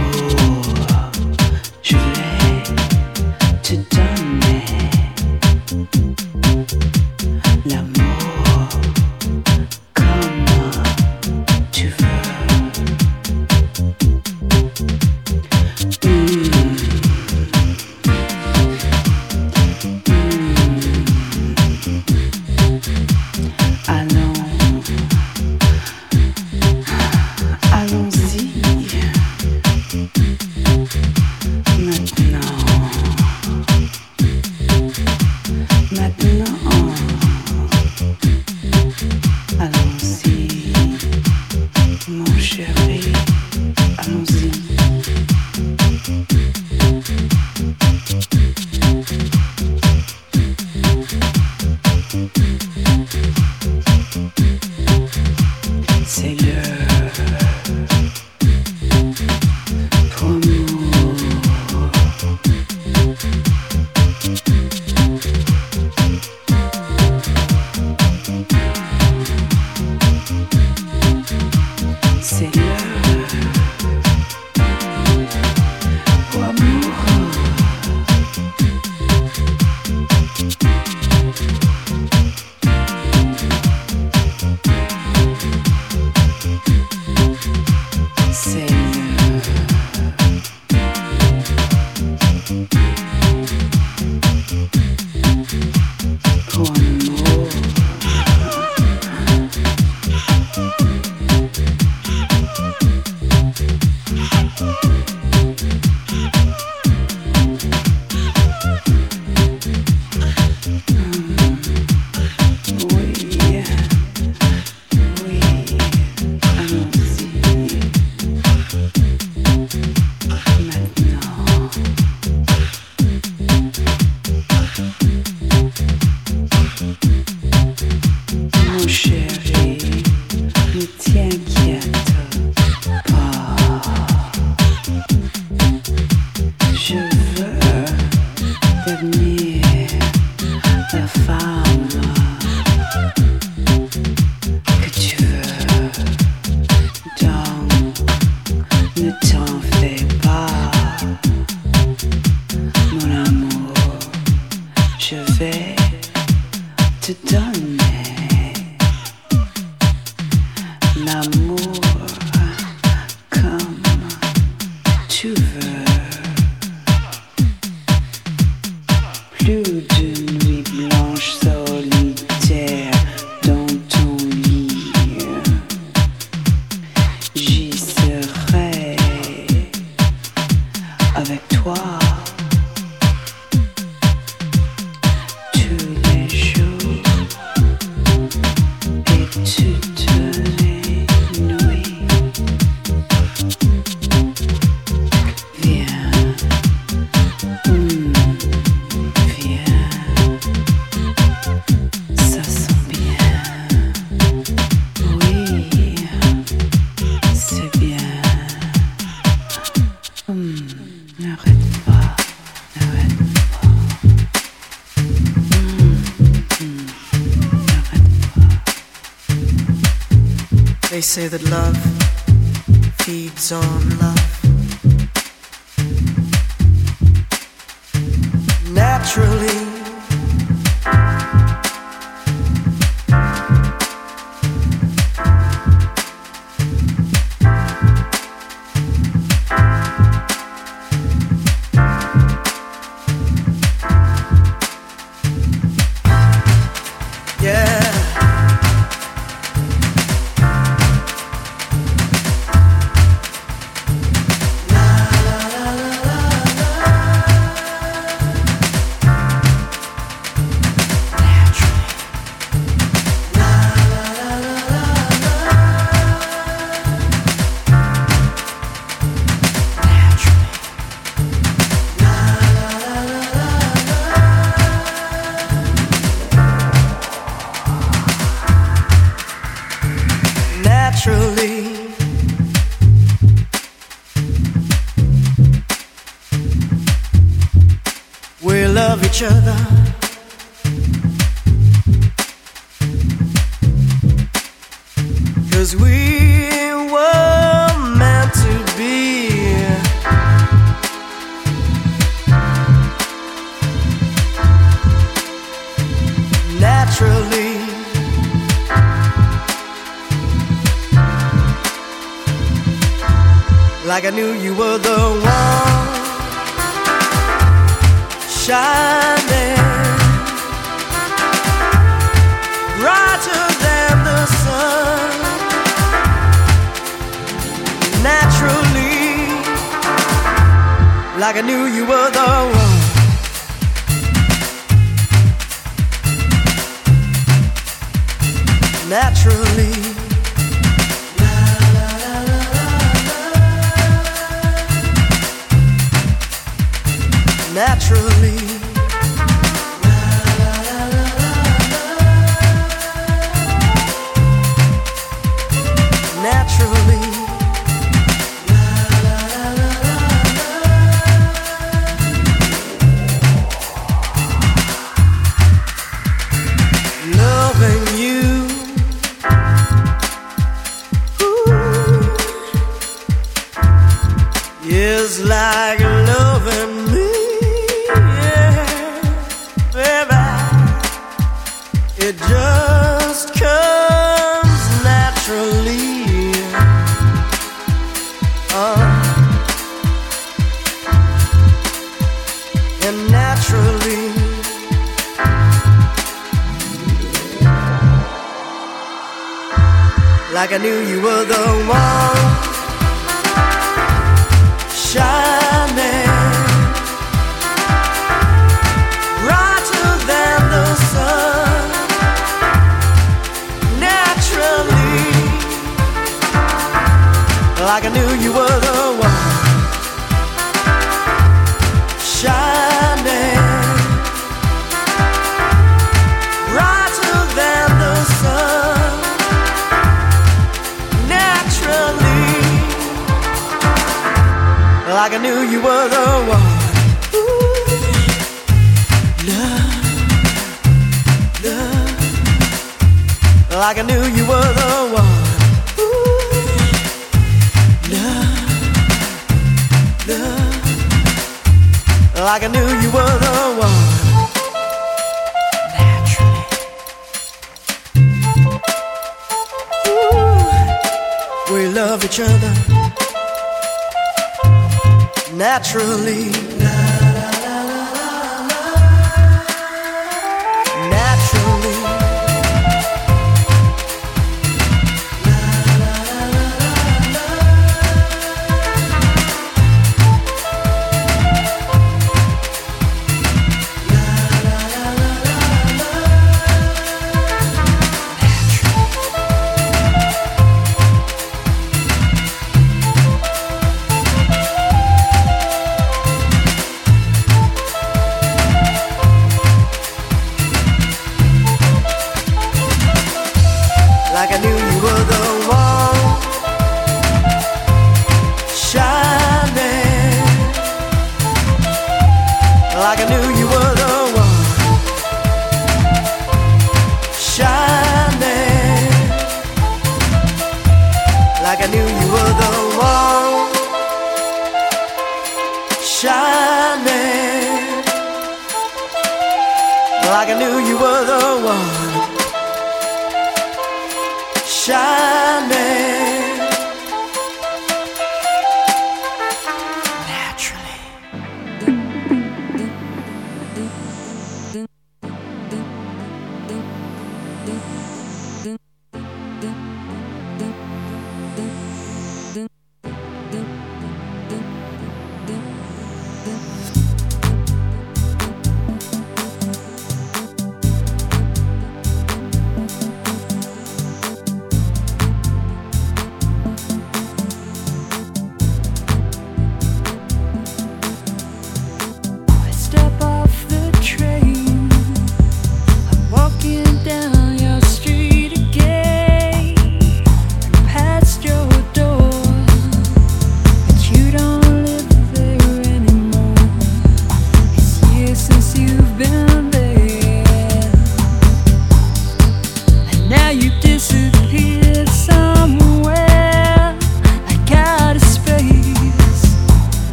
Mon They say that love feeds on love. Naturally, like I knew you were the one. Naturally. Like I knew you were the one. Ooh, Love, love, like I knew you were the one. Ooh, Love, love, like I knew you were the one. We love each other. Naturally. Shining.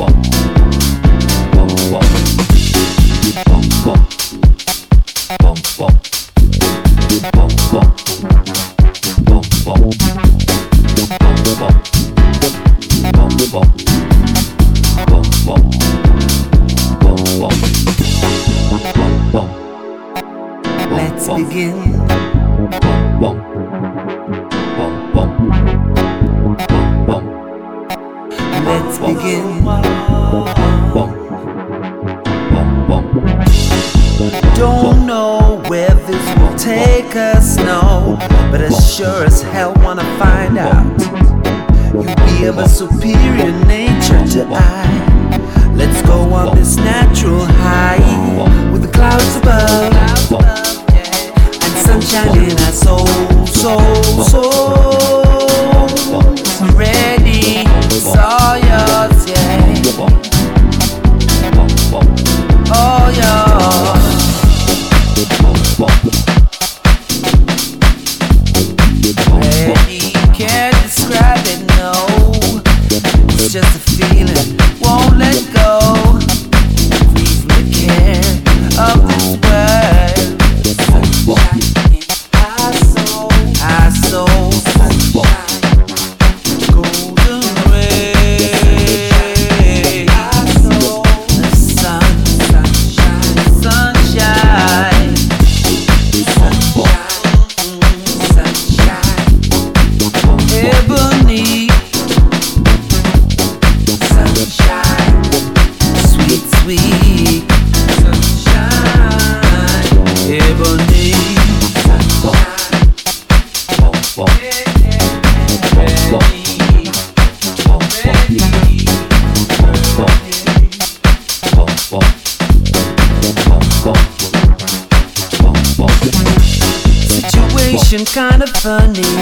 one. symphony